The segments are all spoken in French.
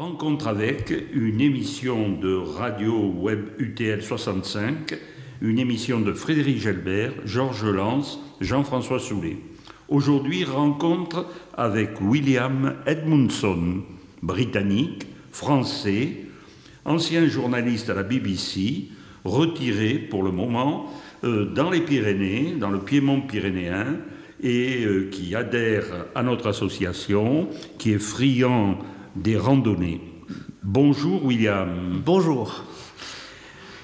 Rencontre avec une émission de radio web UTL 65, une émission de Frédéric Gelbert, Georges Lance, Jean-François Soulet. Aujourd'hui, rencontre avec William Edmundson, britannique, français, ancien journaliste à la BBC, retiré pour le moment euh, dans les Pyrénées, dans le Piémont pyrénéen, et euh, qui adhère à notre association, qui est friand des randonnées. Bonjour William. Bonjour.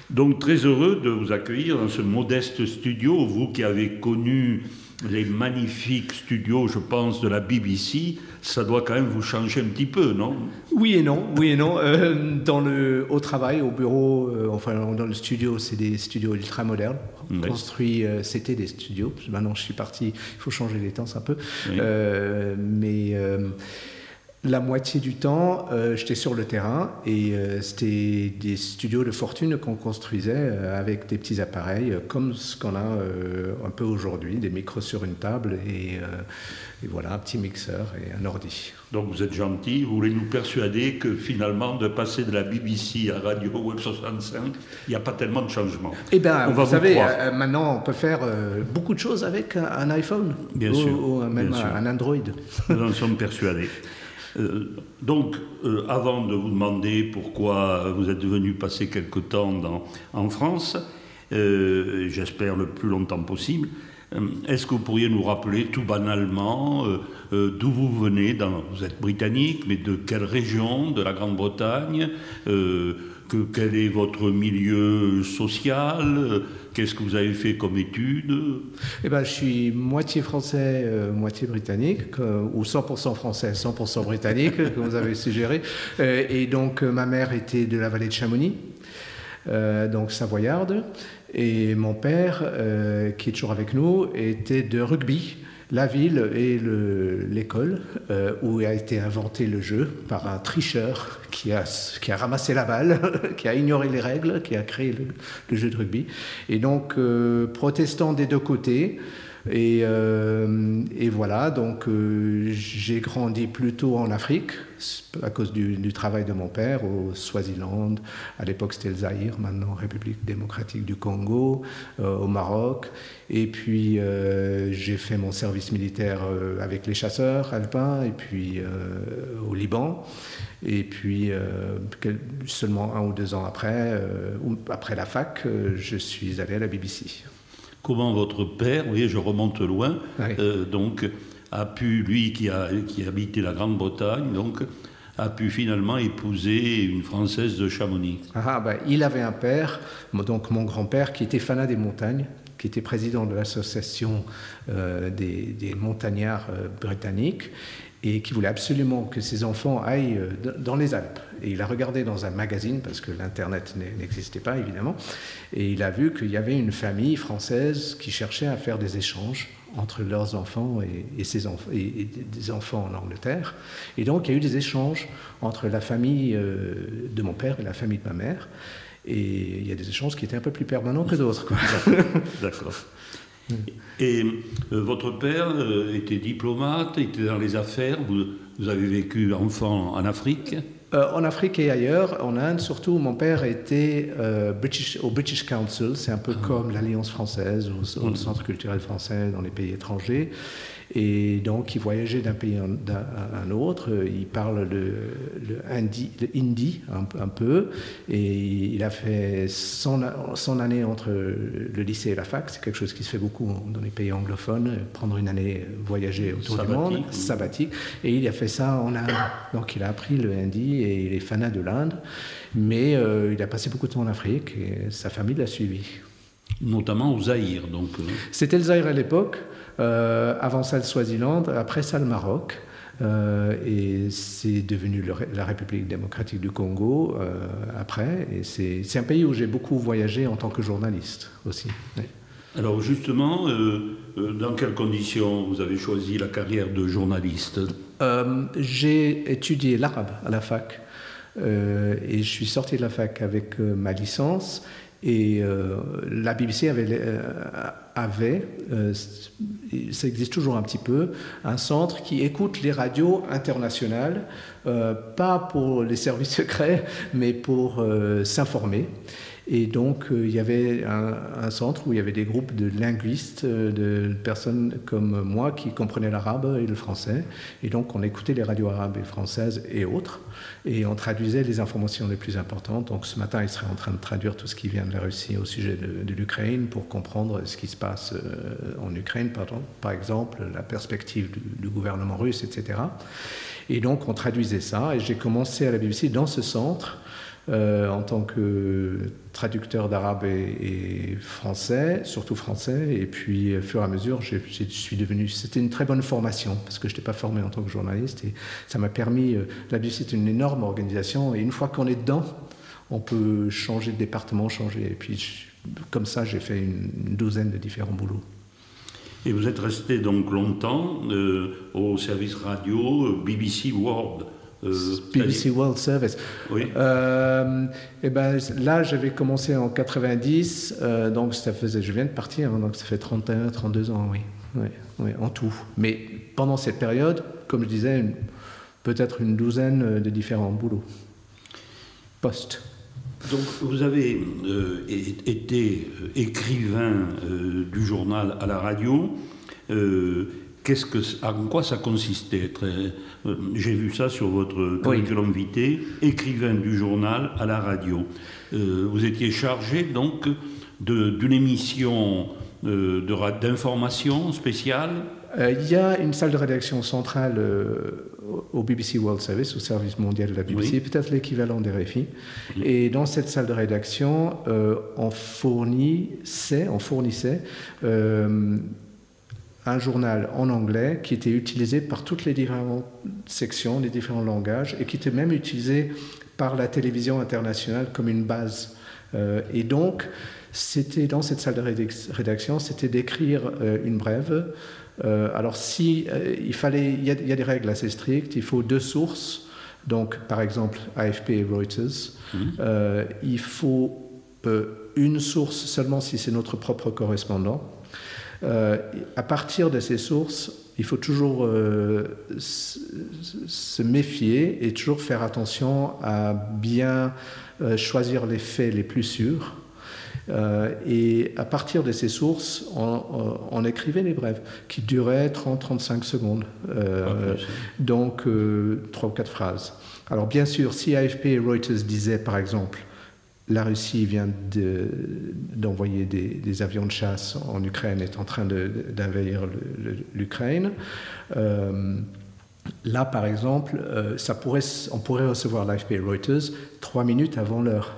Donc très heureux de vous accueillir dans ce modeste studio, vous qui avez connu les magnifiques studios, je pense, de la BBC, ça doit quand même vous changer un petit peu, non? Oui et non, oui et non. Euh, dans le, au travail, au bureau, euh, enfin dans le studio, c'est des studios ultra modernes. Construits, euh, c'était des studios. Maintenant, je suis parti. Il faut changer les temps un peu. mais la moitié du temps, euh, j'étais sur le terrain et euh, c'était des studios de fortune qu'on construisait euh, avec des petits appareils comme ce qu'on a un peu aujourd'hui, des micros sur une table et, voilà, un petit mixeur et un ordi. Donc vous êtes gentil, vous voulez nous persuader que finalement de passer de la BBC à Radio Web 65, il n'y a pas tellement de changements. Eh bien, vous, savez, maintenant on peut faire beaucoup de choses avec un, iPhone bien sûr, ou même un Android. Nous en sommes persuadés. Euh, donc, euh, avant de vous demander pourquoi vous êtes venu passer quelque temps en France, euh, j'espère le plus longtemps possible, est-ce que vous pourriez nous rappeler tout banalement d'où vous venez dans, Vous êtes britannique, mais de quelle région de la Grande-Bretagne que, Quel est votre milieu social Qu'est-ce que vous avez fait comme études eh ben, Je suis moitié français, euh, moitié britannique, ou 100% français, 100% britannique, comme vous avez suggéré. Euh, et donc, euh, ma mère était de la vallée de Chamonix, donc savoyarde. Et mon père, qui est toujours avec nous, était de rugby la ville et l'école euh, où a été inventé le jeu par un tricheur qui a, qui a ramassé la balle, qui a ignoré les règles, qui a créé le, jeu de rugby. Et donc, euh, protestant des deux côtés, euh, et, voilà, donc euh, j'ai grandi plutôt en Afrique à cause du, travail de mon père au Swaziland, à l'époque c'était le Zaïre, maintenant République démocratique du Congo, euh, au Maroc. Et puis j'ai fait mon service militaire avec les chasseurs alpins et puis au Liban. Et puis, seulement un ou deux ans après, après la fac, je suis allé à la BBC comment votre père, vous voyez, je remonte loin, euh, donc a pu, lui qui, a, qui habitait la Grande-Bretagne, donc a pu finalement épouser une Française de Chamonix. Ah, ben, il avait un père, donc mon grand-père, qui était fanat des montagnes, qui était président de l'association euh, des, des, montagnards euh, britanniques et qui voulait absolument que ses enfants aillent dans les Alpes. Et il a regardé dans un magazine, parce que l'Internet n'existait pas évidemment, et il a vu qu'il y avait une famille française qui cherchait à faire des échanges entre leurs enfants et, ses enfants, et, des enfants en Angleterre. Et donc il y a eu des échanges entre la famille euh, de mon père et la famille de ma mère. Et il y a des échanges qui étaient un peu plus permanents que d'autres. D'accord. Et euh, votre père euh, était diplomate, était dans les affaires, vous, vous avez vécu enfant en Afrique? Euh, en Afrique et ailleurs, en Inde surtout, mon père était British, au British Council, c'est un peu ah. comme l'Alliance française ou, le mm. Centre culturel français dans les pays étrangers. Et donc, il voyageait d'un pays à un autre. Il parle le, le, hindi, le hindi un, peu. Et il a fait son, son, année entre le lycée et la fac. C'est quelque chose qui se fait beaucoup dans les pays anglophones. Prendre une année, voyager autour du monde, sabbatique. Et il a fait ça en Inde. Donc, il a appris le hindi et il est fanat de l'Inde. Mais euh, il a passé beaucoup de temps en Afrique et sa famille l'a suivi. Notamment au Zaïre. Donc, euh. C'était le Zaïre à l'époque. Euh, avant ça le Swaziland, après ça le Maroc. Euh, et c'est devenu la République démocratique du Congo euh, après. Et c'est un pays où j'ai beaucoup voyagé en tant que journaliste aussi. Alors justement, dans quelles conditions vous avez choisi la carrière de journaliste? J'ai étudié l'arabe à la fac. et je suis sorti de la fac avec ma licence Et euh, la BBC avait, euh, euh, ça existe toujours un petit peu, un centre qui écoute les radios internationales, pas pour les services secrets, mais pour s'informer. Et donc, euh, il y avait un, centre où il y avait des groupes de linguistes, euh, de personnes comme moi qui comprenaient l'arabe et le français. Et donc, on écoutait les radios arabes et françaises et autres. Et on traduisait les informations les plus importantes. Donc, ce matin, il serait en train de traduire tout ce qui vient de la Russie au sujet de, l'Ukraine pour comprendre ce qui se passe euh, en Ukraine, par exemple, la perspective du gouvernement russe, etc. Et donc, on traduisait ça. Et j'ai commencé à la BBC dans ce centre euh, en tant que traducteur d'arabe et, français, surtout français. Et puis, au fur et à mesure, je suis devenu. C'était une très bonne formation parce que je n'étais pas formé en tant que journaliste et ça m'a permis. Euh, la BBC est une énorme organisation et une fois qu'on est dedans, on peut changer de département, changer. Et puis, comme ça, j'ai fait une, douzaine de différents boulots. Et vous êtes resté donc longtemps euh, au service radio BBC World. Euh, BBC World Service. Oui. Euh, et ben, là, j'avais commencé en 90, euh, donc ça faisait, je viens de partir, hein, donc ça fait 31, 32 ans, oui. Oui, en tout. Mais pendant cette période, comme je disais, peut-être une douzaine de différents boulots. Poste. Donc vous avez été écrivain du journal à la radio qu'est-ce que, en quoi ça consistait euh, J'ai vu ça sur votre curriculum vitae, écrivain du journal à la radio. Euh, vous étiez chargé donc d'une émission euh, d'information spéciale? Il y a une salle de rédaction centrale au BBC World Service, au service mondial de la BBC, peut-être l'équivalent des RFI. Et dans cette salle de rédaction, on fournissait, on fournissait un journal en anglais qui était utilisé par toutes les différentes sections, les différents langages, et qui était même utilisé par la télévision internationale comme une base. Euh, et donc, c'était dans cette salle de rédaction, c'était d'écrire euh, une brève. Euh, alors, si il fallait, il y, a, il y, a, des règles assez strictes. Il faut deux sources. Donc, par exemple, AFP et Reuters. Mmh. il faut une source seulement si c'est notre propre correspondant. Euh, à partir de ces sources, il faut toujours euh, se méfier et toujours faire attention à bien euh, choisir les faits les plus sûrs. et à partir de ces sources, on, écrivait les brèves qui duraient 30-35 secondes, donc trois ou quatre phrases. Alors bien sûr, si AFP et Reuters disaient par exemple la Russie vient d'envoyer des, avions de chasse en Ukraine, est en train d'invahir l'Ukraine. Euh, là, par exemple, euh, ça pourrait, on pourrait recevoir l'AFP Reuters trois minutes avant l'heure.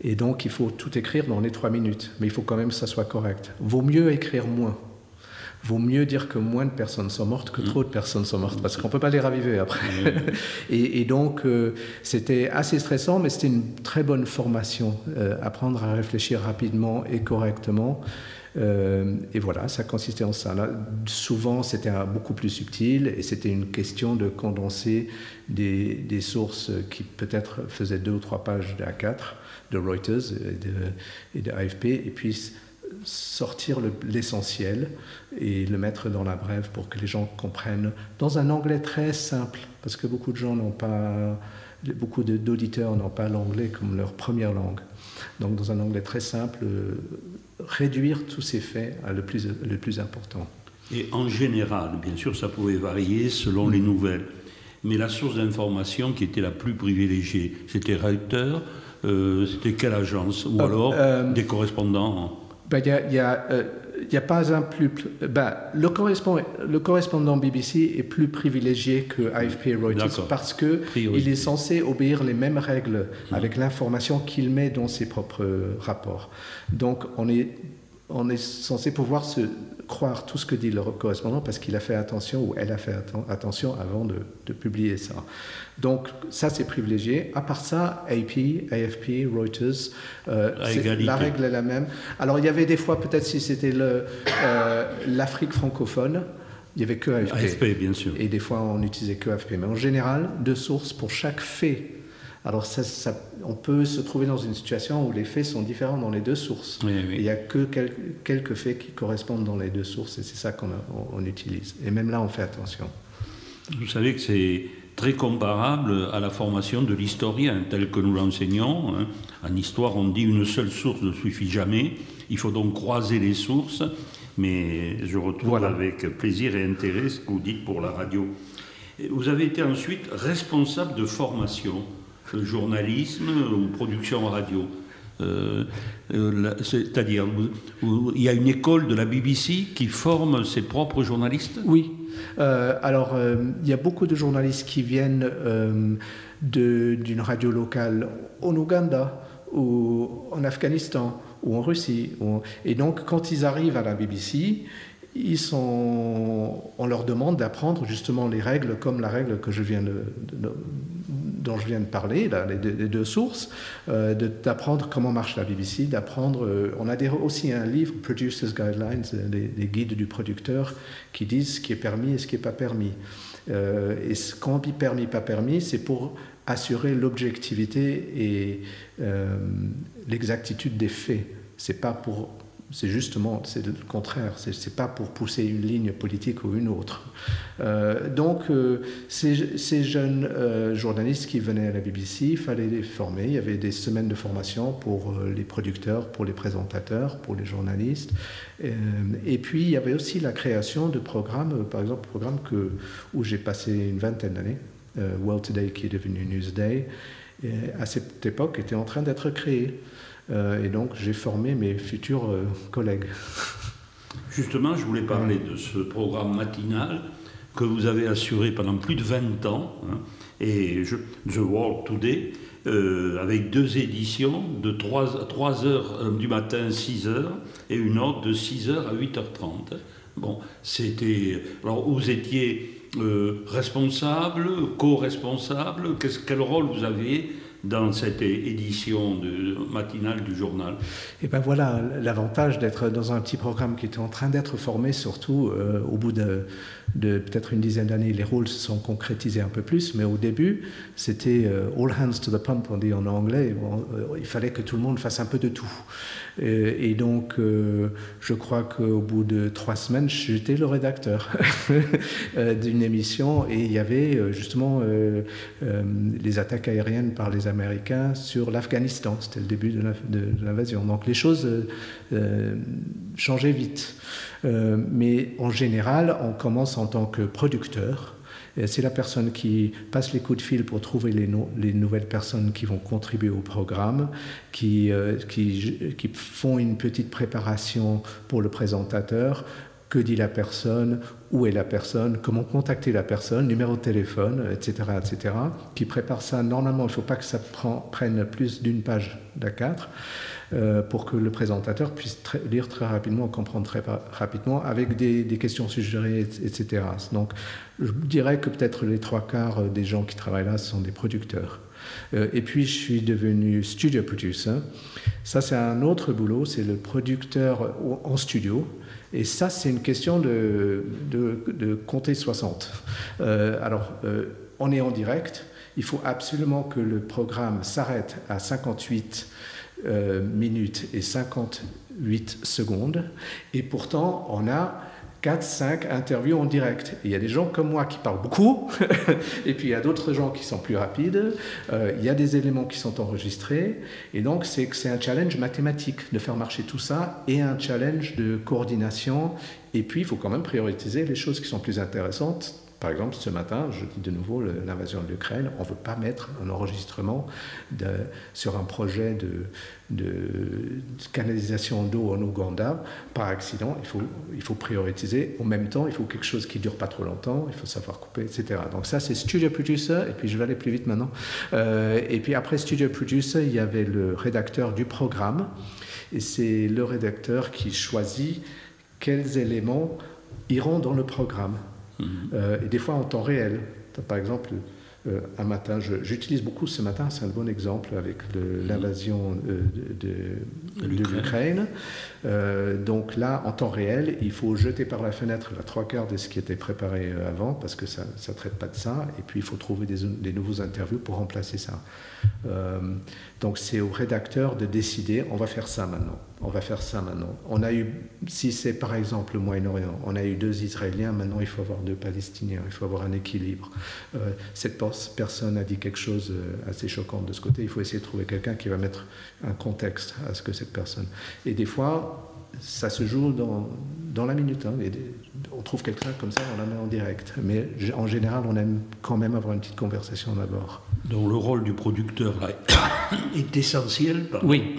Et donc, il faut tout écrire dans les trois minutes. Mais il faut quand même que ça soit correct. Vaut mieux écrire moins vaut mieux dire que moins de personnes sont mortes que mm. trop de personnes sont mortes, parce qu'on ne peut pas les raviver après. Mm. et, donc, euh, c'était assez stressant, mais c'était une très bonne formation, euh, apprendre à réfléchir rapidement et correctement. Euh, et voilà, ça consistait en ça. souvent, c'était beaucoup plus subtil et c'était une question de condenser des, des sources qui peut-être faisaient deux ou trois pages de A4, de Reuters et de, et de AFP, et puis sortir l'essentiel et le mettre dans la brève pour que les gens comprennent dans un anglais très simple, parce que beaucoup de gens n'ont pas, beaucoup d'auditeurs n'ont pas l'anglais comme leur première langue. Donc dans un anglais très simple, euh, réduire tous ces faits à le plus, le plus important. Et en général, bien sûr, ça pouvait varier selon les nouvelles. Mais la source d'information qui était la plus privilégiée, c'était Reuters, euh, c'était quelle agence? Ou euh, alors des correspondants? Ben, il y a, il n'y a pas un plus. Ben, le, correspondant, le correspondant BBC est plus privilégié que AFP et Reuters parce qu'il est censé obéir les mêmes règles mmh. avec l'information qu'il met dans ses propres rapports. Donc, on est, on est censé pouvoir se croire tout ce que dit le correspondant parce qu'il a fait attention ou elle a fait attention avant de, de publier ça. Donc ça, c'est privilégié. À part ça, AP, AFP, Reuters, euh, la règle est la même. Alors il y avait des fois, peut-être si c'était euh, l'Afrique francophone, il n'y avait que AFP. AFP, bien sûr. Et des fois, on n'utilisait que AFP. Mais en général, deux sources pour chaque fait Alors ça, on peut se trouver dans une situation où les faits sont différents dans les deux sources. Il n'y a que quelques, faits qui correspondent dans les deux sources et c'est ça qu'on on utilise. Et même là, on fait attention. Vous savez que c'est très comparable à la formation de l'historien tel que nous l'enseignons. Hein. En histoire, on dit une seule source ne suffit jamais. Il faut donc croiser les sources. Mais je retrouve avec plaisir et intérêt ce que vous dites pour la radio. Vous avez été ensuite responsable de formation journalisme ou production radio. Euh, euh, c'est-à-dire, il y a une école de la BBC qui forme ses propres journalistes? Oui. Euh, alors, il y a beaucoup de journalistes qui viennent d'une radio locale en Ouganda ou en Afghanistan ou en Russie. Et donc, quand ils arrivent à la BBC, on leur demande d'apprendre justement les règles comme la règle dont je viens de parler, là, les, deux, sources, euh, d'apprendre comment marche la BBC, d'apprendre. Euh, on a aussi un livre, Producers Guidelines, les, guides du producteur, qui disent ce qui est permis et ce qui n'est pas permis. Euh, et quand on dit permis, pas permis, c'est pour assurer l'objectivité et l'exactitude des faits. C'est pas pour c'est justement c'est le contraire. C'est n'est pas pour pousser une ligne politique ou une autre. Euh, donc, euh, ces, jeunes euh, journalistes qui venaient à la BBC, il fallait les former. Il y avait des semaines de formation pour les producteurs, pour les présentateurs, pour les journalistes. et puis, il y avait aussi la création de programmes, par exemple, programme que, où j'ai passé une vingtaine d'années, World Today qui est devenu Newsday, à cette époque était en train d'être créé. Euh, et donc, j'ai formé mes futurs euh, collègues. Justement, je voulais parler de ce programme matinal que vous avez assuré pendant plus de 20 ans, hein, et The World Today, euh, avec deux éditions de 3, 3 heures du matin, 6 heures, et une autre de 6 heures à 8h30. Bon, c'était. Alors, vous étiez responsable, co-responsable, quel rôle vous aviez dans cette édition matinale du journal. Et ben voilà l'avantage d'être dans un petit programme qui était en train d'être formé, surtout euh, au bout de, de peut-être une dizaine d'années, les rôles se sont concrétisés un peu plus, mais au début, c'était euh, all hands to the pump, on dit en anglais. Euh, il fallait que tout le monde fasse un peu de tout. Et, donc, euh, je crois qu'au bout de trois semaines, j'étais le rédacteur d'une émission et il y avait justement les attaques aériennes par les Américains sur l'Afghanistan. C'était le début de l'invasion. Donc, les choses changeaient vite. mais en général, on commence en tant que producteur. C'est la personne qui passe les coups de fil pour trouver les, les nouvelles personnes qui vont contribuer au programme, qui, euh, qui, font une petite préparation pour le présentateur, que dit la personne, où est la personne, comment contacter la personne, numéro de téléphone, etc., etc., qui prépare ça. Normalement, il ne faut pas que ça prenne plus d'une page d'A4. Euh, pour que le présentateur puisse lire très rapidement, comprendre très rapidement, avec des, questions suggérées, etc. Donc, je dirais que peut-être les trois quarts des gens qui travaillent là sont des producteurs. Euh, et puis, je suis devenu studio producer. Ça, c'est un autre boulot, c'est le producteur en studio. Et ça, c'est une question de, compter 60. Euh, alors, on est en direct. Il faut absolument que le programme s'arrête à 58 euh, minutes et 58 secondes. Et pourtant, on a 4-5 interviews en direct. il y a des gens comme moi qui parlent beaucoup, et puis il y a d'autres gens qui sont plus rapides. Euh, il y a des éléments qui sont enregistrés. Et donc, c'est un challenge mathématique de faire marcher tout ça et un challenge de coordination. Et puis, il faut quand même prioriser les choses qui sont plus intéressantes par exemple, ce matin, je dis de nouveau l'invasion de l'Ukraine, on ne veut pas mettre un enregistrement sur un projet de, canalisation d'eau en Ouganda par accident. Il faut, il prioriser. En même temps, il faut quelque chose qui ne dure pas trop longtemps, il faut savoir couper, etc. Donc ça, c'est Studio Producer, et puis je vais aller plus vite maintenant. Euh, et puis après Studio Producer, il y avait le rédacteur du programme, et c'est le rédacteur qui choisit quels éléments iront dans le programme. Mhm. Euh, et des fois en temps réel. Par exemple, euh, un matin, j'utilise beaucoup ce matin, c'est un bon exemple avec l'invasion de, de, de l'Ukraine. Euh, donc là, en temps réel, il faut jeter par la fenêtre la trois quarts de ce qui était préparé euh, avant, parce que ça ne traite pas de ça, et puis il faut trouver des, des nouveaux interviews pour remplacer ça. donc c'est au rédacteur de décider, on va faire ça maintenant, on va faire ça maintenant. On a eu, si c'est par exemple le Moyen-Orient, on a eu deux Israéliens, maintenant il faut avoir deux Palestiniens, il faut avoir un équilibre. cette personne a dit quelque chose euh, assez choquant de ce côté, il faut essayer de trouver quelqu'un qui va mettre un contexte à ce que cette personne. Et des fois, ça se joue dans, dans la minute. Hein, on trouve quelqu'un comme ça, on la met en direct. Mais en général, on aime quand même avoir une petite conversation d'abord. Donc le rôle du producteur là, est essentiel. Oui.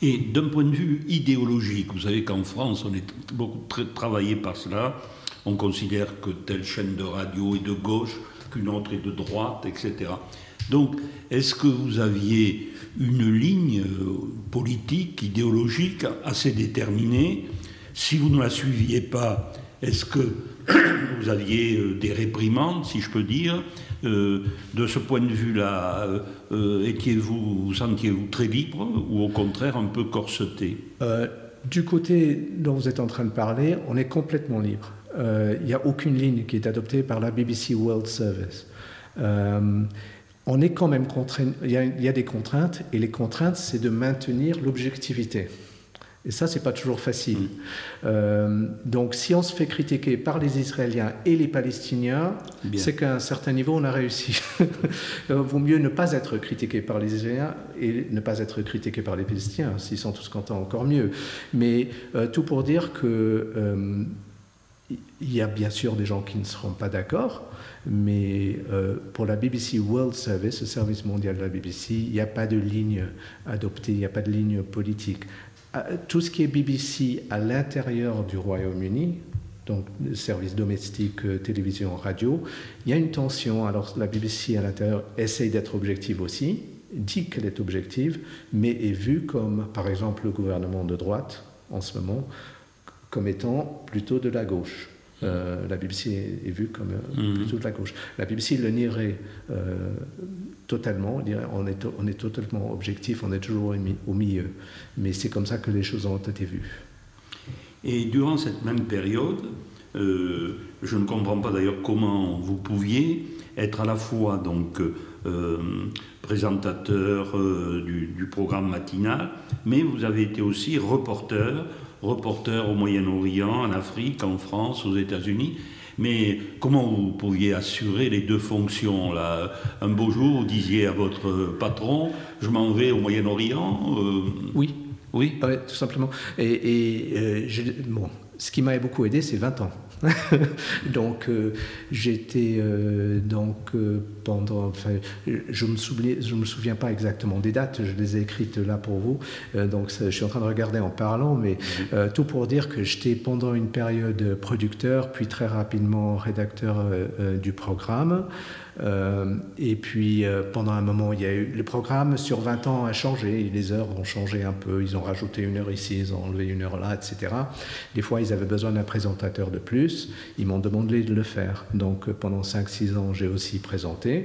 Et d'un point de vue idéologique, vous savez qu'en France, on est beaucoup travaillé par cela. On considère que telle chaîne de radio est de gauche, qu'une autre est de droite, etc. Donc, est-ce que vous aviez une ligne euh, politique, idéologique assez déterminée? Si vous ne la suiviez pas, est-ce que vous aviez euh, des réprimandes, si je peux dire? Euh, De ce point de vue-là, étiez-vous, vous sentiez-vous très libre ou au contraire un peu corseté? Du côté dont vous êtes en train de parler, on est complètement libre. Il n'y a aucune ligne qui est adoptée par la BBC World Service. Euh, on est quand même contraint, il y, a, des contraintes, et les contraintes, c'est de maintenir l'objectivité. Et ça, c'est pas toujours facile. Mm. Euh, donc, si on se fait critiquer par les Israéliens et les Palestiniens, c'est qu'à un certain niveau, on a réussi. Vaut mieux ne pas être critiqué par les Israéliens et ne pas être critiqué par les Palestiniens. S'ils sont tous contents, encore mieux. Mais tout pour dire que il y a bien sûr des gens qui ne seront pas d'accord, mais euh, pour la BBC World Service, le service mondial de la BBC, il n'y a pas de ligne adoptée, il n'y a pas de ligne politique. Euh, tout ce qui est BBC à l'intérieur du Royaume-Uni, donc service domestique, euh, télévision, radio, il y a une tension. Alors la BBC à l'intérieur essaye d'être objective aussi, dit qu'elle est objective, mais est vue comme, par exemple, le gouvernement de droite en ce moment, comme étant plutôt de la gauche. Euh, la BBC est, vue comme euh, mhm. plutôt de la gauche. La BBC le nierait euh, totalement, on, dirait, on, est, on est totalement objectif, on est toujours au milieu. Mais c'est comme ça que les choses ont été vues. Et durant cette même période, je ne comprends pas d'ailleurs comment vous pouviez être à la fois donc présentateur du, du, programme matinal, mais vous avez été aussi reporter reporter au Moyen-Orient, en Afrique, en France, aux États-Unis. Mais comment vous pouviez assurer les deux fonctions là? Un beau jour, vous disiez à votre patron, je m'en vais au Moyen-Orient euh, Oui. Oui, tout simplement. Et, euh, bon, ce qui m'a beaucoup aidé, c'est 20 ans. donc euh, j'étais donc pendant, enfin, je me souviens, je me souviens pas exactement des dates, je les ai écrites là pour vous. donc je suis en train de regarder en parlant, mais mhm. tout pour dire que j'étais pendant une période producteur, puis très rapidement rédacteur du programme. Euh, et puis euh, pendant un moment, il y a eu le programme sur 20 ans a changé, les heures ont changé un peu, ils ont rajouté une heure ici, ils ont enlevé une heure là, etc. Des fois, ils avaient besoin d'un présentateur de plus, ils m'ont demandé de le faire. Donc pendant 5-6 ans, j'ai aussi présenté.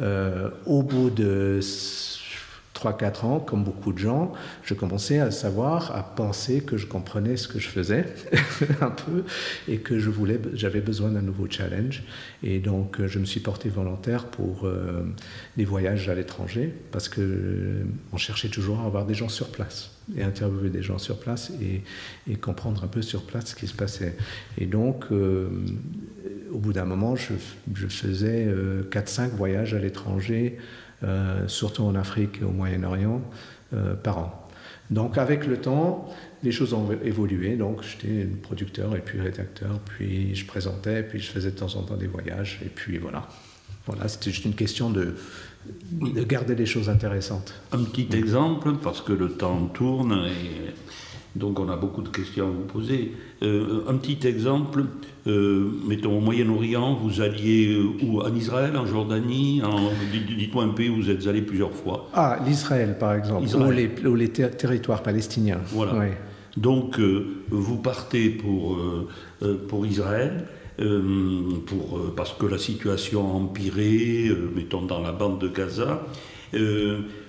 Euh, au bout de 3-4 ans, comme beaucoup de gens, je commençais à savoir, à penser que je comprenais ce que je faisais un peu et que je voulais, j'avais besoin d'un nouveau challenge. Et donc, je me suis porté volontaire pour euh, des voyages à l'étranger parce que euh, on cherchait toujours à avoir des gens sur place et interviewer des gens sur place et, comprendre un peu sur place ce qui se passait. Et donc, euh, au bout d'un moment, je, faisais 4-5 voyages à l'étranger euh, surtout en Afrique et au Moyen-Orient, euh, par an. Donc avec le temps, les choses ont évolué. Donc j'étais producteur et puis rédacteur, puis je présentais, puis je faisais de temps en temps des voyages, et puis voilà. Voilà, c'était juste une question de, de garder les choses intéressantes. Un petit exemple, parce que le temps tourne et donc on a beaucoup de questions à vous poser. Euh, un petit exemple, euh, mettons au Moyen-Orient, vous alliez euh, où? En Israël, en Jordanie Dites-moi un pays où vous êtes allé plusieurs fois. Ah, l'Israël par exemple, Ou, les, territoires palestiniens. Voilà. Donc vous partez pour, pour Israël. Pour, parce que la situation a empiré, mettons dans la bande de Gaza.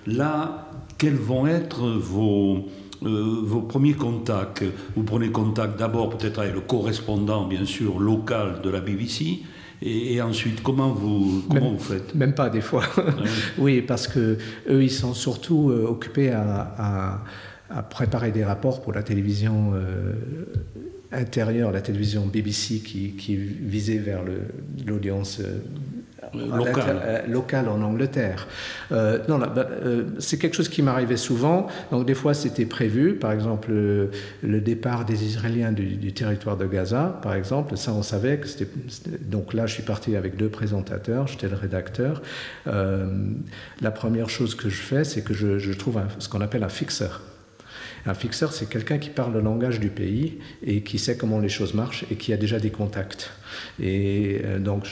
là, quels vont être vos, vos premiers contacts? Vous prenez contact d'abord peut-être avec le correspondant, bien sûr, local de la BBC, et, ensuite, comment vous, comment vous faites? Même pas des fois. Ah oui. parce que eux, ils sont surtout euh, occupés à, à, préparer des rapports pour la télévision euh, intérieure, la télévision BBC qui, qui visait vers l'audience euh, euh, local. en Angleterre. Euh, non, bah, euh, c'est quelque chose qui m'arrivait souvent. Donc des fois c'était prévu, par exemple le, départ des Israéliens du, territoire de Gaza, par exemple, ça on savait que c'était. Donc là je suis parti avec deux présentateurs, j'étais le rédacteur. la première chose que je fais, c'est que je, trouve ce qu'on appelle un fixeur. Un fixeur, c'est quelqu'un qui parle le langage du pays et qui sait comment les choses marchent et qui a déjà des contacts. Et euh, donc,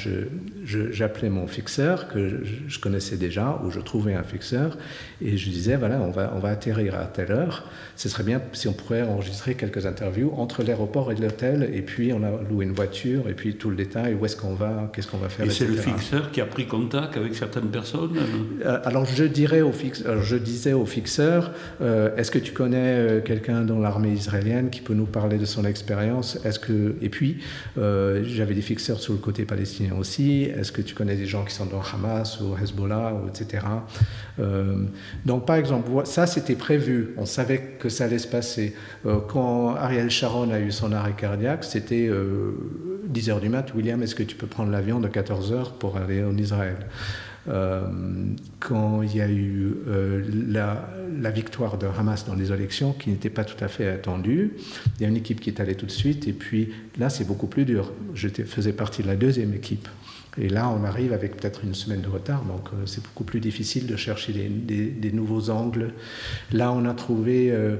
j'appelais mon fixeur, que je, connaissais déjà, ou je trouvais un fixeur, et je disais, voilà, on va, on va atterrir à telle heure. Ce serait bien si on pourrait enregistrer quelques interviews entre l'aéroport et l'hôtel, et puis on a loué une voiture, et puis tout le détail, où est-ce qu'on va, qu'est-ce qu'on va faire. Et c'est le fixeur qui a pris contact avec certaines personnes euh, Alors, je, dirais au je disais au fixeur, euh, est-ce que tu connais quelqu'un dans l'armée israélienne qui peut nous parler de son expérience? Est-ce que... Et puis, j'avais des fixeurs sur le côté palestinien aussi. Est-ce que tu connais des gens qui sont dans Hamas ou Hezbollah, ou etc. Euh, donc, par exemple, ça, c'était prévu. On savait que ça allait se passer. Euh, quand Ariel Sharon a eu son arrêt cardiaque, c'était 10 euh, du mat. William, est-ce que tu peux prendre l'avion de 14 h pour aller en Israël? Quand il y a eu euh, la, victoire de Hamas dans les élections, qui n'était pas tout à fait attendue, il y a une équipe qui est allée tout de suite, et puis là, c'est beaucoup plus dur. Je faisais partie de la deuxième équipe. Et là, on arrive avec peut-être une semaine de retard, donc euh, c'est beaucoup plus difficile de chercher des, nouveaux angles. Là, on a trouvé euh,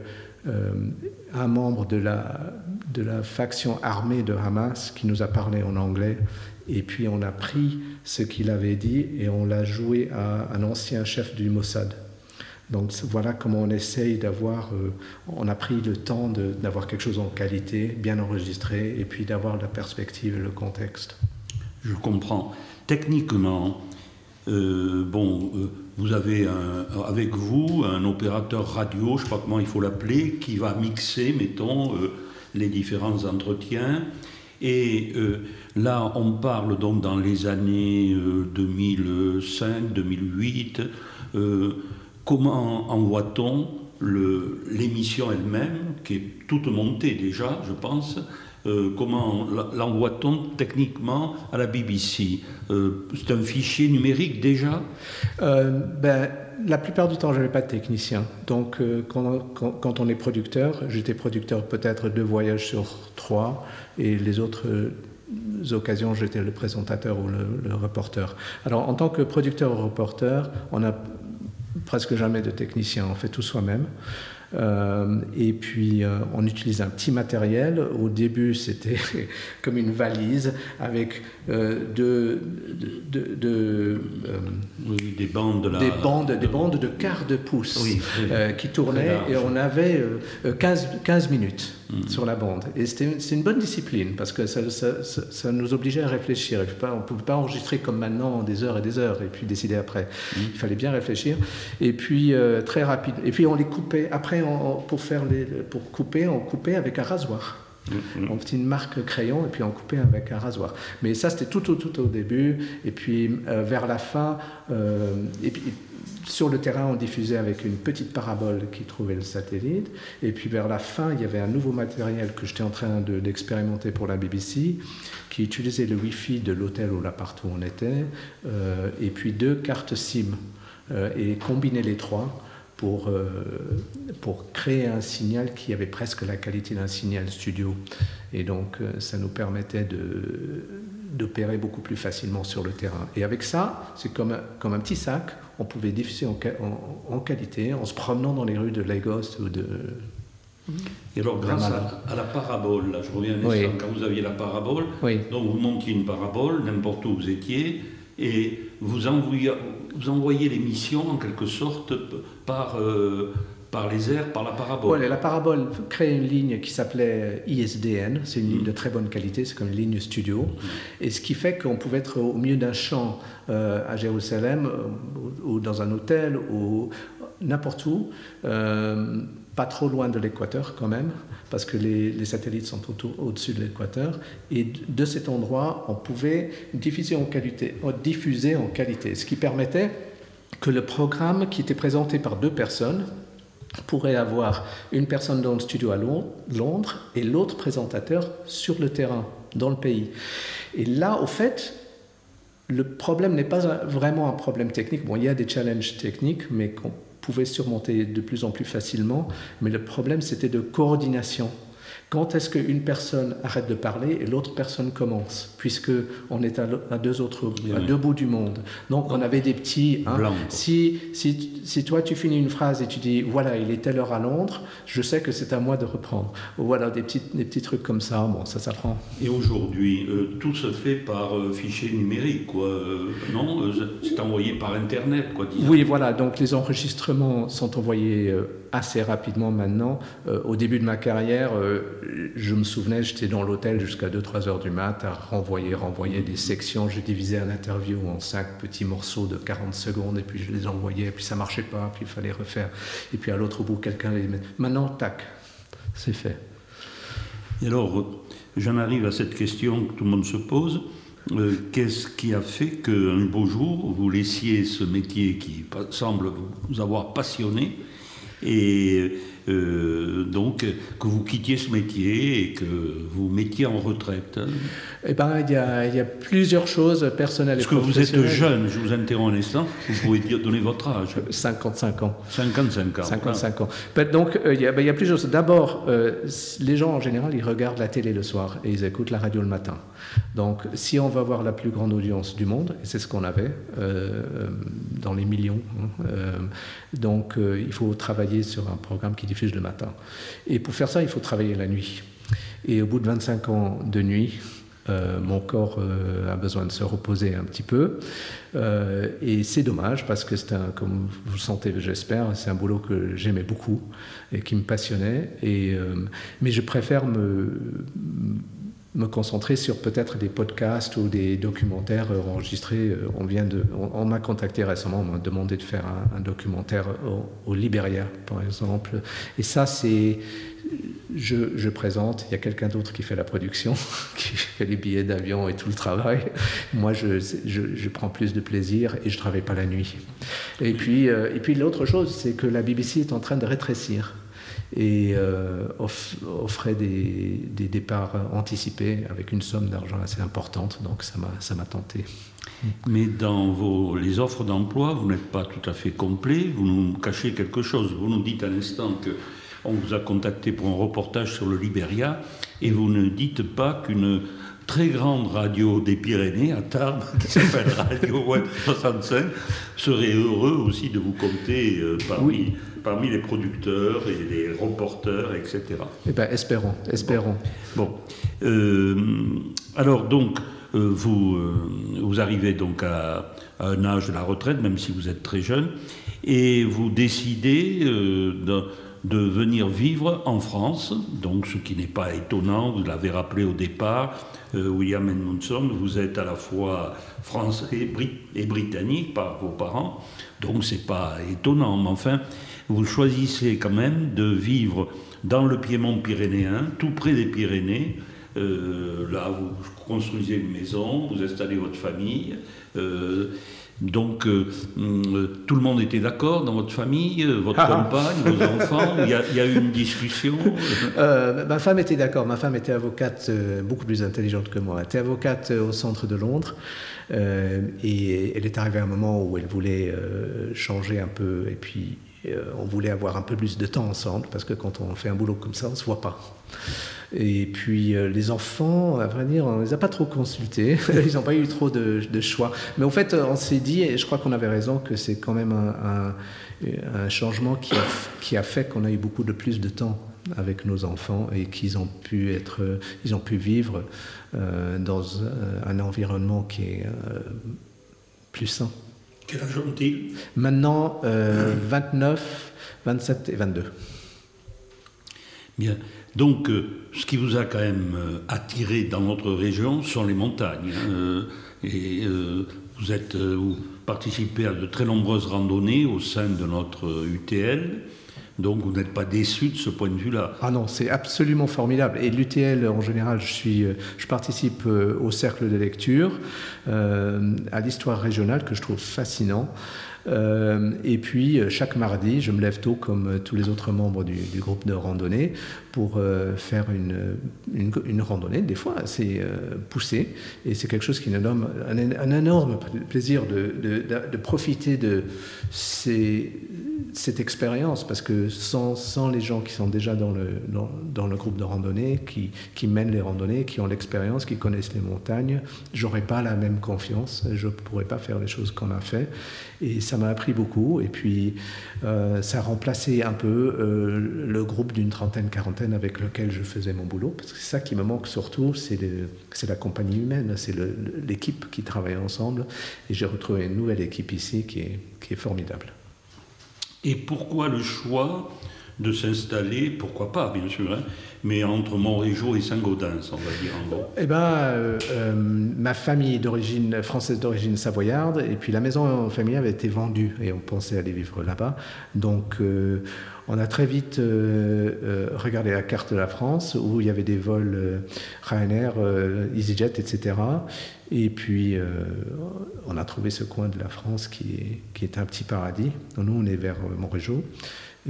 un membre de la faction armée de Hamas qui nous a parlé en anglais et puis on a pris ce qu'il avait dit et on l'a joué à un ancien chef du Mossad. Donc voilà comment on essaye d'avoir, euh, on a pris le temps d'avoir quelque chose en qualité, bien enregistré, et puis d'avoir la perspective et le contexte. Je comprends. Techniquement, euh, bon, euh, vous avez avec vous un opérateur radio, je pas comment il faut l'appeler, qui va mixer, mettons, les différents entretiens. Et Là, on parle donc dans les années 2005, euh, 2008. Euh, comment envoie-t-on l'émission elle-même, qui est toute montée déjà, je pense, euh, comment l'envoie-t-on techniquement à la BBC C'est un fichier numérique déjà? Ben, La plupart du temps, je n'avais pas de technicien. Donc, quand, on est producteur, j'étais producteur peut-être deux voyages sur trois, et les autres occasions, j'étais le présentateur ou le, reporter. Alors, en tant que producteur ou reporter, on n'a presque jamais de technicien, on fait tout soi-même. Euh, et puis, euh, on utilise un petit matériel. Au début, c'était comme une valise avec euh, de, des bandes de des bandes, des bandes de quart de pouce qui tournaient et on avait 15, 15 minutes mm. sur la bande. Et c'est une bonne discipline parce que ça, ça, nous obligeait à réfléchir. on ne pouvait pas enregistrer comme maintenant des heures et des heures et puis décider après. Mm. Il fallait bien réfléchir. Et puis, très rapide. Et puis, on les coupait. Après, pour, faire les, pour couper, on coupait avec un rasoir. Mm-hmm. On faisait une marque crayon et puis on coupait avec un rasoir. Mais ça, c'était tout, tout, tout au début. Et puis euh, vers la fin, euh, et puis, sur le terrain, on diffusait avec une petite parabole qui trouvait le satellite. Et puis vers la fin, il y avait un nouveau matériel que j'étais en train d'expérimenter pour la BBC, qui utilisait le Wi-Fi de l'hôtel ou l'appart où on était, euh, et puis deux cartes SIM. et combiner les trois pour, euh, pour créer un signal qui avait presque la qualité d'un signal studio. Et donc, euh, ça nous permettait d'opérer beaucoup plus facilement sur le terrain. Et avec ça, c'est comme, comme un petit sac, on pouvait diffuser en, en, qualité en se promenant dans les rues de Lagos ou de... Et alors, grâce à, la parabole, là, je reviens un instant, quand vous aviez la parabole, donc vous montiez une parabole, n'importe où vous étiez, et vous envoyez, vous envoyez l'émission en quelque sorte par, euh, par les airs, par la parabole. Voilà, la parabole crée une ligne qui s'appelait ISDN, c'est une ligne de très bonne qualité, c'est comme une ligne studio, et ce qui fait qu'on pouvait être au milieu d'un champ euh, à Jérusalem, euh, ou, dans un hôtel, ou n'importe où, euh, pas trop loin de l'équateur quand même, parce que les, satellites sont au-dessus de l'équateur, et de cet endroit, on pouvait diffuser en qualité, diffuser en qualité. Ce qui permettait que le programme qui était présenté par deux personnes, pourrait avoir une personne dans le studio à Londres et l'autre présentateur sur le terrain, dans le pays. Et là, au fait, le problème n'est pas vraiment un problème technique. Bon, il y a des challenges techniques, mais qu'on pouvait surmonter de plus en plus facilement. Mais le problème, c'était de coordination. Quand est-ce qu'une personne arrête de parler et l'autre personne commence? Puisque on est à, deux autres, à deux bouts du monde. Donc on avait des petits. Hein, si, si, si, toi tu finis une phrase et tu dis voilà il est telle heure à Londres, je sais que c'est à moi de reprendre. Voilà des petits, des petits trucs comme ça. Bon ça s'apprend. Et aujourd'hui euh, tout se fait par euh, fichier numérique quoi. Euh, non c'est envoyé par internet quoi. Oui voilà donc les enregistrements sont envoyés assez rapidement maintenant. au début de ma carrière je me souvenais, j'étais dans l'hôtel jusqu'à 2-3 heures du mat à renvoyer, renvoyer des sections. Je divisais un interview en cinq petits morceaux de 40 secondes et puis je les envoyais, et puis ça marchait pas, puis il fallait refaire. Et puis à l'autre bout, quelqu'un les met. Maintenant, tac, c'est fait. Et alors, j'en arrive à cette question que tout le monde se pose. Euh, qu'est-ce qui a fait qu'un beau jour, vous laissiez ce métier qui semble vous avoir passionné et euh, donc que vous quittiez ce métier et que vous mettiez en retraite Eh bien, il y, a, il y a plusieurs choses personnelles Parce que vous êtes jeune, je vous interromps un instant, vous pouvez dire, donner votre âge 55 ans. 55 ans. 55 ans. Ben, donc, euh, il, y a, ben, il, y a, plusieurs choses. D'abord, euh, les gens en général, ils regardent la télé le soir et ils écoutent la radio le matin. Donc, si on veut avoir la plus grande audience du monde, et c'est ce qu'on avait, dans les millions, hein, donc il faut travailler sur un programme qui diffuse le matin. Et pour faire ça, il faut travailler la nuit. Et au bout de 25 ans de nuit, euh, mon corps euh, a besoin de se reposer un petit peu. Euh, et c'est dommage parce que c'est un, comme vous le sentez, j'espère, c'est un boulot que j'aimais beaucoup et qui me passionnait. Et, mais je préfère me, me concentrer sur peut-être des podcasts ou des documentaires enregistrés. Euh, on vient de, on, m'a contacté récemment, on m'a demandé de faire un, documentaire au, au, Liberia, par exemple. Et ça, c'est, je, je, présente, il y a quelqu'un d'autre qui fait la production, qui fait les billets d'avion et tout le travail. Moi, je, je, je, prends plus de plaisir et je travaille pas la nuit. Et puis, euh, et puis l'autre chose, c'est que la BBC est en train de rétrécir et euh, offrait des, départs anticipés avec une somme d'argent assez importante. Donc ça m'a tenté. Mais dans vos, les offres d'emploi, vous n'êtes pas tout à fait complet, vous nous cachez quelque chose. Vous nous dites à l'instant que on vous a contacté pour un reportage sur le Liberia et vous ne dites pas qu'une très grande radio des Pyrénées, à Tarbes, qui s'appelle Radio Web 65, serait heureux aussi de vous compter euh, parmi, parmi les producteurs et les reporters, etc. Eh bien, espérons, espérons. Bon. Euh, alors, donc, euh, vous, vous arrivez donc à, à, un âge de la retraite, même si vous êtes très jeune, et vous décidez de venir vivre en France, donc ce qui n'est pas étonnant, vous l'avez rappelé au départ, euh, William Edmondson, vous êtes à la fois français et britannique par vos parents, donc c'est pas étonnant, mais enfin, vous choisissez quand même de vivre dans le Piémont pyrénéen, tout près des Pyrénées, euh, là vous construisez une maison, vous installez votre famille, euh, donc, euh, euh, tout le monde était d'accord dans votre famille, euh, votre ah. compagne, vos enfants il y, a, eu une discussion Ma femme était d'accord. Ma femme était avocate, beaucoup plus intelligente que moi. Elle était avocate au centre de Londres. et elle est arrivée à un moment où elle voulait changer un peu. Et puis, on voulait avoir un peu plus de temps ensemble. Parce que quand on fait un boulot comme ça, on se voit pas. Et puis euh, les enfants, à vrai dire, on ne les a pas trop consultés. Ils n'ont pas eu trop de, choix. Mais en fait, on s'est dit, et je crois qu'on avait raison, que c'est quand même un, changement qui a, fait qu'on a eu beaucoup de plus de temps avec nos enfants et qu'ils ont pu être, ils ont pu vivre euh, dans un environnement qui est euh, plus sain. Quel âge ont-ils Maintenant, 29, 27 et 22. Bien. Donc, ce qui vous a quand même attiré dans notre région sont les montagnes. Hein, et vous, êtes, vous participez à de très nombreuses randonnées au sein de notre UTL. Donc vous n'êtes pas déçu de ce point de vue-là Ah non, c'est absolument formidable. Et l'UTL, en général, je, suis, euh, je participe euh, au cercle de lecture, euh, à l'histoire régionale, que je trouve fascinant. Euh, et puis, euh, chaque mardi, je me lève tôt comme euh, tous les autres membres du, groupe de randonnée pour faire une, randonnée, des fois assez poussée. Et c'est quelque chose qui nous donne un, énorme plaisir de, profiter de cette expérience, parce que sans, les gens qui sont déjà dans le, dans, dans le groupe de randonnée, qui, qui, mènent les randonnées, qui ont l'expérience, qui connaissent les montagnes, j'aurais pas la même confiance, je pourrais pas faire les choses qu'on a fait. Et ça m'a appris beaucoup. Et puis, euh, ça a remplacé un peu euh, le groupe d'une trentaine, quarantaine avec lequel je faisais mon boulot. Parce que c'est ça qui me manque surtout, c'est la compagnie humaine, c'est l'équipe qui travaille ensemble. Et j'ai retrouvé une nouvelle équipe ici qui est, qui est formidable. Et pourquoi le choix de s'installer, pourquoi pas bien sûr, hein, mais entre Montrégeau et Saint-Gaudens, on va dire en gros Eh bien, euh, euh, ma famille d'origine française d'origine savoyarde, et puis la maison familiale avait été vendue, et on pensait aller vivre là-bas. Donc, euh, on a très vite regardé la carte de la France, où il y avait des vols Ryanair, EasyJet, etc. Et puis, on a trouvé ce coin de la France qui est, qui est un petit paradis. Nous, on est vers Montrégeau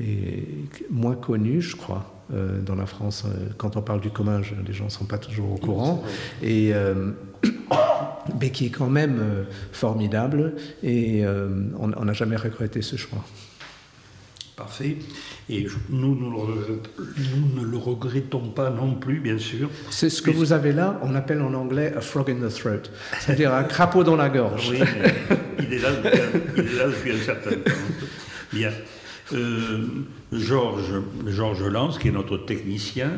et moins connu, je crois, euh, dans la France. Euh, quand on parle du commun, les gens ne sont pas toujours au courant. Et, euh, mais qui est quand même formidable. Et on n'a jamais regretté ce choix. Parfait. Et nous, nous, nous, ne le regrettons pas non plus, bien sûr. C'est ce que vous avez là, on appelle en anglais a frog in the throat, c'est-à-dire un crapaud dans la gorge. Oui, il, est là, il est là depuis un certain temps. Bien. Euh, Georges, Georges Lance, qui est notre technicien,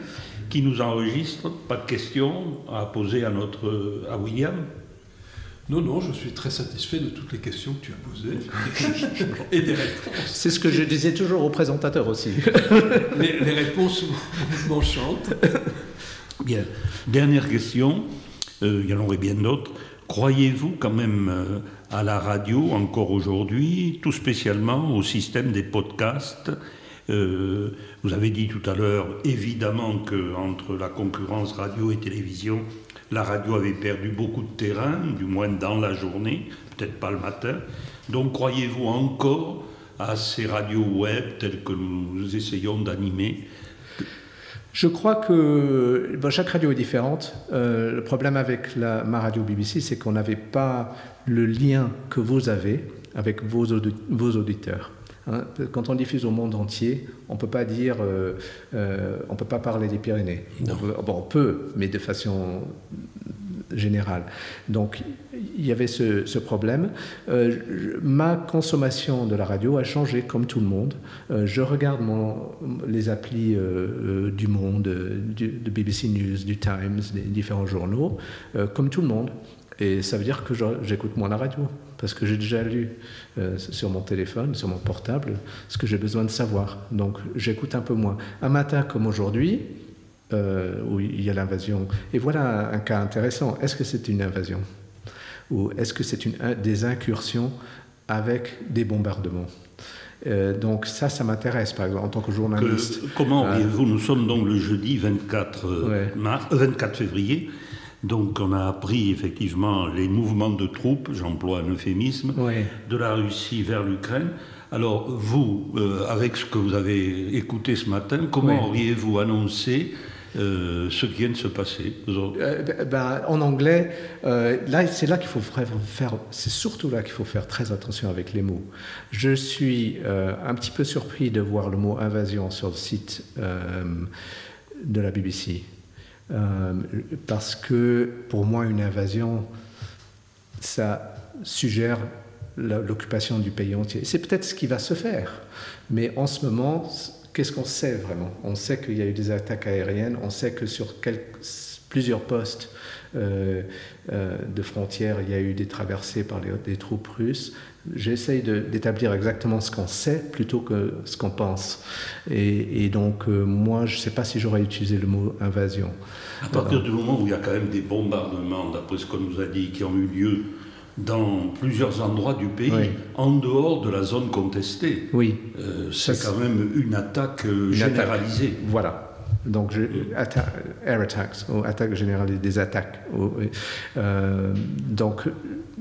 qui nous enregistre. Pas de questions à poser à, notre, à William? Non, non, je suis très satisfait de toutes les questions que tu as posées et des réponses. C'est ce que je disais toujours aux présentateurs aussi. les, les réponses m'enchantent. Bien. Dernière question, euh, il y en aurait bien d'autres. Croyez-vous quand même euh, à la radio encore aujourd'hui, tout spécialement au système des podcasts euh, Vous avez dit tout à l'heure, évidemment, qu'entre la concurrence radio et télévision, la radio avait perdu beaucoup de terrain, du moins dans la journée, peut-être pas le matin. Donc croyez-vous encore à ces radios web telles que nous essayons d'animer? Je crois que chaque radio est différente. Euh, le problème avec ma radio BBC, c'est qu'on n'avait pas le lien que vous avez avec vos, auditeurs. Hein. Quand on diffuse au monde entier, on ne peut pas dire, euh, euh, on peut pas parler des Pyrénées. bon, on peut, mais de façon générale. Donc il y avait ce, problème. Euh, ma consommation de la radio a changé comme tout le monde. Euh, je regarde mon, les applis euh, du Monde, de BBC News, du Times, des différents journaux, comme tout le monde. Et ça veut dire que j'écoute moins la radio, parce que j'ai déjà lu sur mon téléphone, sur mon portable, ce que j'ai besoin de savoir. Donc j'écoute un peu moins. Un matin comme aujourd'hui, où il y a l'invasion. Et voilà un cas intéressant. Est-ce que c'est une invasion? Ou est-ce que c'est des incursions avec des bombardements? Euh, donc ça, ça m'intéresse, par exemple, en tant que journaliste. comment euh, vous Nous sommes donc le jeudi 24, 24 euh, février. Donc on a appris effectivement les mouvements de troupes, j'emploie un euphémisme, de la Russie vers l'Ukraine. Alors vous, avec ce que vous avez écouté ce matin, comment auriez-vous annoncé euh, ce qui vient de se passer euh, ben, ben, En anglais, euh, là, c'est là qu'il faut faire, c'est surtout là qu'il faut faire très attention avec les mots. Je suis un petit peu surpris de voir le mot invasion sur le site de la BBC. Parce que pour moi, une invasion, ça suggère l'occupation du pays entier. C'est peut-être ce qui va se faire. Mais en ce moment, Qu'est-ce qu'on sait vraiment? On sait qu'il y a eu des attaques aériennes, on sait que sur plusieurs postes de frontières. Il y a eu des traversées par les, des troupes russes. J'essaye d'établir exactement ce qu'on sait plutôt que ce qu'on pense. Et, donc, moi, je ne sais pas si j'aurais utilisé le mot invasion. À partir du moment où il y a quand même des bombardements, d'après ce qu'on nous a dit, qui ont eu lieu dans plusieurs endroits du pays, en dehors de la zone contestée. Oui. Euh, c'est quand même une attaque euh, généralisée. voilà. Donc, je, air attacks, ou attaque généralisée, des attaques. Euh, donc,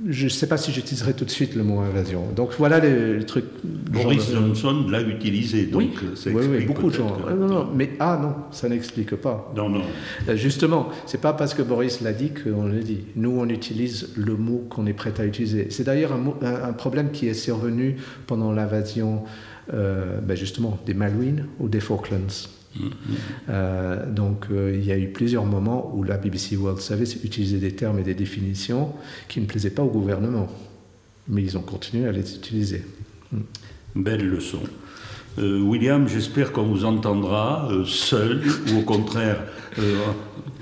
je ne sais pas si j'utiliserai tout de suite le mot invasion. Donc voilà le, truc. Boris Johnson l'a utilisé, donc oui, oui, oui, beaucoup de gens. Non, non, mais ah non, ça n'explique pas. Non, non. Euh, justement, c'est pas parce que Boris l'a dit qu'on le dit. Nous, on utilise le mot qu'on est prêt à utiliser. C'est d'ailleurs un, un, problème qui est survenu pendant l'invasion, euh, ben justement, des Marines ou des Falklands. Euh, donc euh, il y a eu plusieurs moments où la BBC World Service utilisait des termes et des définitions qui ne plaisaient pas au gouvernement, mais ils ont continué à les utiliser. Belle leçon. Euh, William, j'espère qu'on vous entendra euh, seul ou au contraire euh,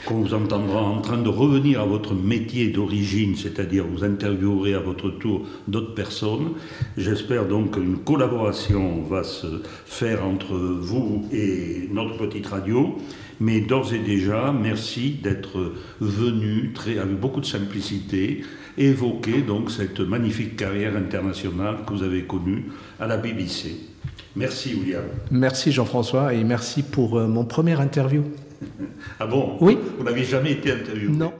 qu'on vous entendra en train de revenir à votre métier d'origine, c'est-à-dire vous interviewerez à votre tour d'autres personnes. J'espère donc qu'une collaboration va se faire entre vous et notre petite radio. Mais d'ores et déjà, merci d'être venu avec beaucoup de simplicité évoquer donc cette magnifique carrière internationale que vous avez connue à la BBC. Merci William. Merci Jean-François et merci pour euh, mon première interview. Ah bon? Oui. Vous n'avez jamais été interviewé? Non.